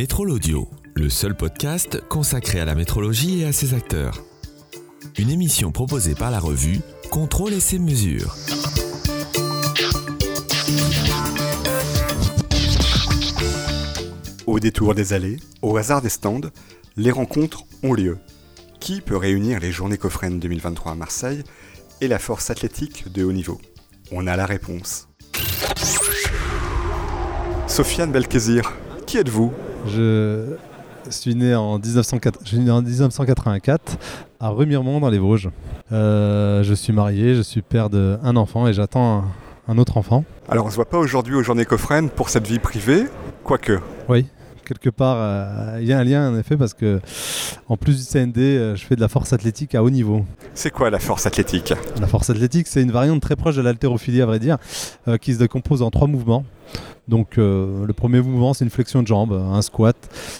Métrol Audio, le seul podcast consacré à la métrologie et à ses acteurs. Une émission proposée par la revue Contrôle et ses mesures. Au détour des allées, au hasard des stands, les rencontres ont lieu. Qui peut réunir les Journées Cofren 2023 à Marseille et la force athlétique de haut niveau? On a la réponse. Sofiane Belkézir, qui êtes-vous? Je suis né en, 1904 je suis né en 1984 à Remiremont dans les Vosges. Euh, je suis marié, je suis père d'un enfant et j'attends un, un autre enfant. Alors on se voit pas aujourd'hui aux Journées Cofren pour cette vie privée, quoique. Oui, quelque part, euh, il y a un lien en effet parce que en plus du CND, euh, je fais de la force athlétique à haut niveau. C'est quoi la force athlétique? La force athlétique, c'est une variante très proche de l'haltérophilie à vrai dire, euh, qui se décompose en trois mouvements. Donc euh, le premier mouvement, c'est une flexion de jambe, un squat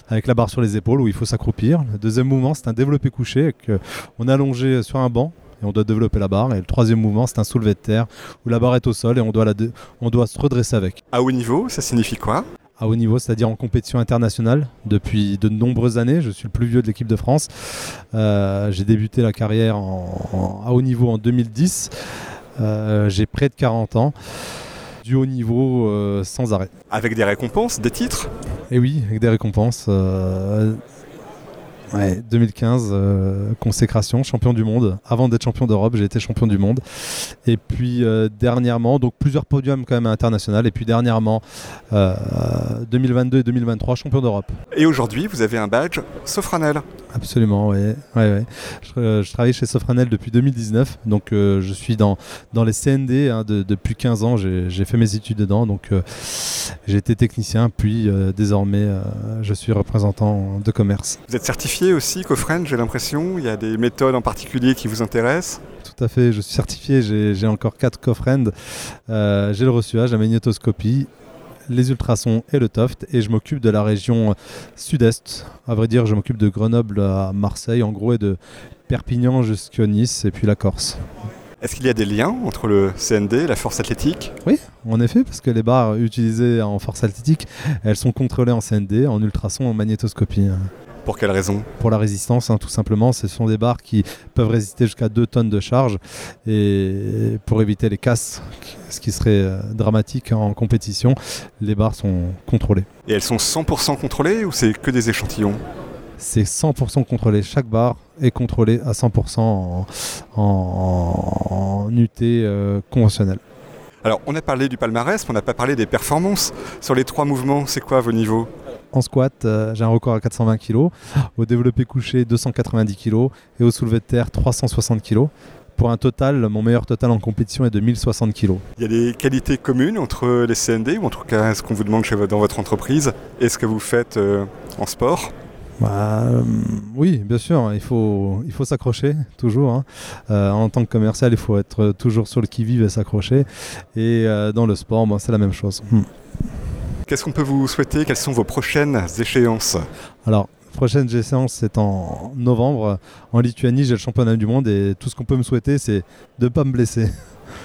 avec la barre sur les épaules où il faut s'accroupir. Le deuxième mouvement, c'est un développé couché, avec, euh, on est allongé sur un banc et on doit développer la barre. Et le troisième mouvement, c'est un soulevé de terre où la barre est au sol et on doit, la on doit se redresser avec. À haut niveau, ça signifie quoi? À haut niveau, c'est-à-dire en compétition internationale depuis de nombreuses années. Je suis le plus vieux de l'équipe de France. Euh, J'ai débuté la carrière en- en- à haut niveau en 2010. Euh, J'ai près de 40 ans. Du haut niveau euh, sans arrêt. Avec des récompenses, des titres? Et oui, avec des récompenses. Euh, ouais, 2015, euh, consécration, champion du monde. Avant d'être champion d'Europe, j'ai été champion du monde. Et puis euh, dernièrement, donc plusieurs podiums quand même international. Et puis dernièrement, euh, 2022 et 2023, champion d'Europe. Et aujourd'hui, vous avez un badge Sofranel. Absolument, oui. Ouais, ouais. Je, euh, je travaille chez Sofranel depuis 2019, donc euh, je suis dans, dans les CND hein, de- depuis 15 ans. J'ai fait mes études dedans, donc euh, j'ai été technicien, puis euh, désormais je suis représentant de commerce. Vous êtes certifié aussi, Cofren, j'ai l'impression? Il y a des méthodes en particulier qui vous intéressent? Tout à fait, je suis certifié, j'ai encore 4 coffrends. Euh, j'ai le reçuage, la magnétoscopie, les ultrasons et le TOFT, et je m'occupe de la région sud-est. À vrai dire, je m'occupe de Grenoble à Marseille, en gros, et de Perpignan jusqu'à Nice, et puis la Corse. Est-ce qu'il y a des liens entre le CND et la force athlétique? Oui, en effet, parce que les barres utilisées en force athlétique, elles sont contrôlées en CND, en ultrasons, en magnétoscopie. Pour quelle raison Pour la résistance, hein, tout simplement, ce sont des barres qui peuvent résister jusqu'à 2 tonnes de charge, et pour éviter les casses, ce qui serait euh, dramatique en compétition, les barres sont contrôlées. Et elles sont 100% contrôlées ou c'est que des échantillons? C'est 100% contrôlé, chaque barre est contrôlée à 100% en, en, en UT euh, conventionnel. Alors, on a parlé du palmarès, mais on n'a pas parlé des performances. Sur les trois mouvements, c'est quoi vos niveaux? En squat, euh, j'ai un record à 420 kg. Au développé couché, 290 kg. Et au soulevé de terre, 360 kg. Pour un total, mon meilleur total en compétition est de 1060 kg. Il y a des qualités communes entre les CND, ou en tout cas ce qu'on vous demande chez dans votre entreprise, et ce que vous faites euh, en sport? Bah, euh, oui, bien sûr, il faut, il faut s'accrocher, toujours. hein. Euh, en tant que commercial, il faut être toujours sur le qui-vive et s'accrocher. Et euh, dans le sport, bon, c'est la même chose. Hmm. Qu'est-ce qu'on peut vous souhaiter? Quelles sont vos prochaines échéances? Alors, prochaine séance, c'est en novembre. En Lituanie, j'ai le championnat du monde et tout ce qu'on peut me souhaiter, c'est de ne pas me blesser.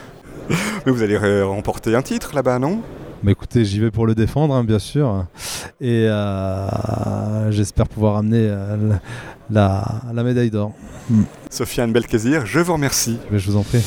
Mais vous allez remporter un titre là-bas, non? Mais écoutez, j'y vais pour le défendre, hein, bien sûr. Et euh, j'espère pouvoir amener euh, la, la médaille d'or. Sofiane Belkézir, je vous remercie. Mais je vous en prie.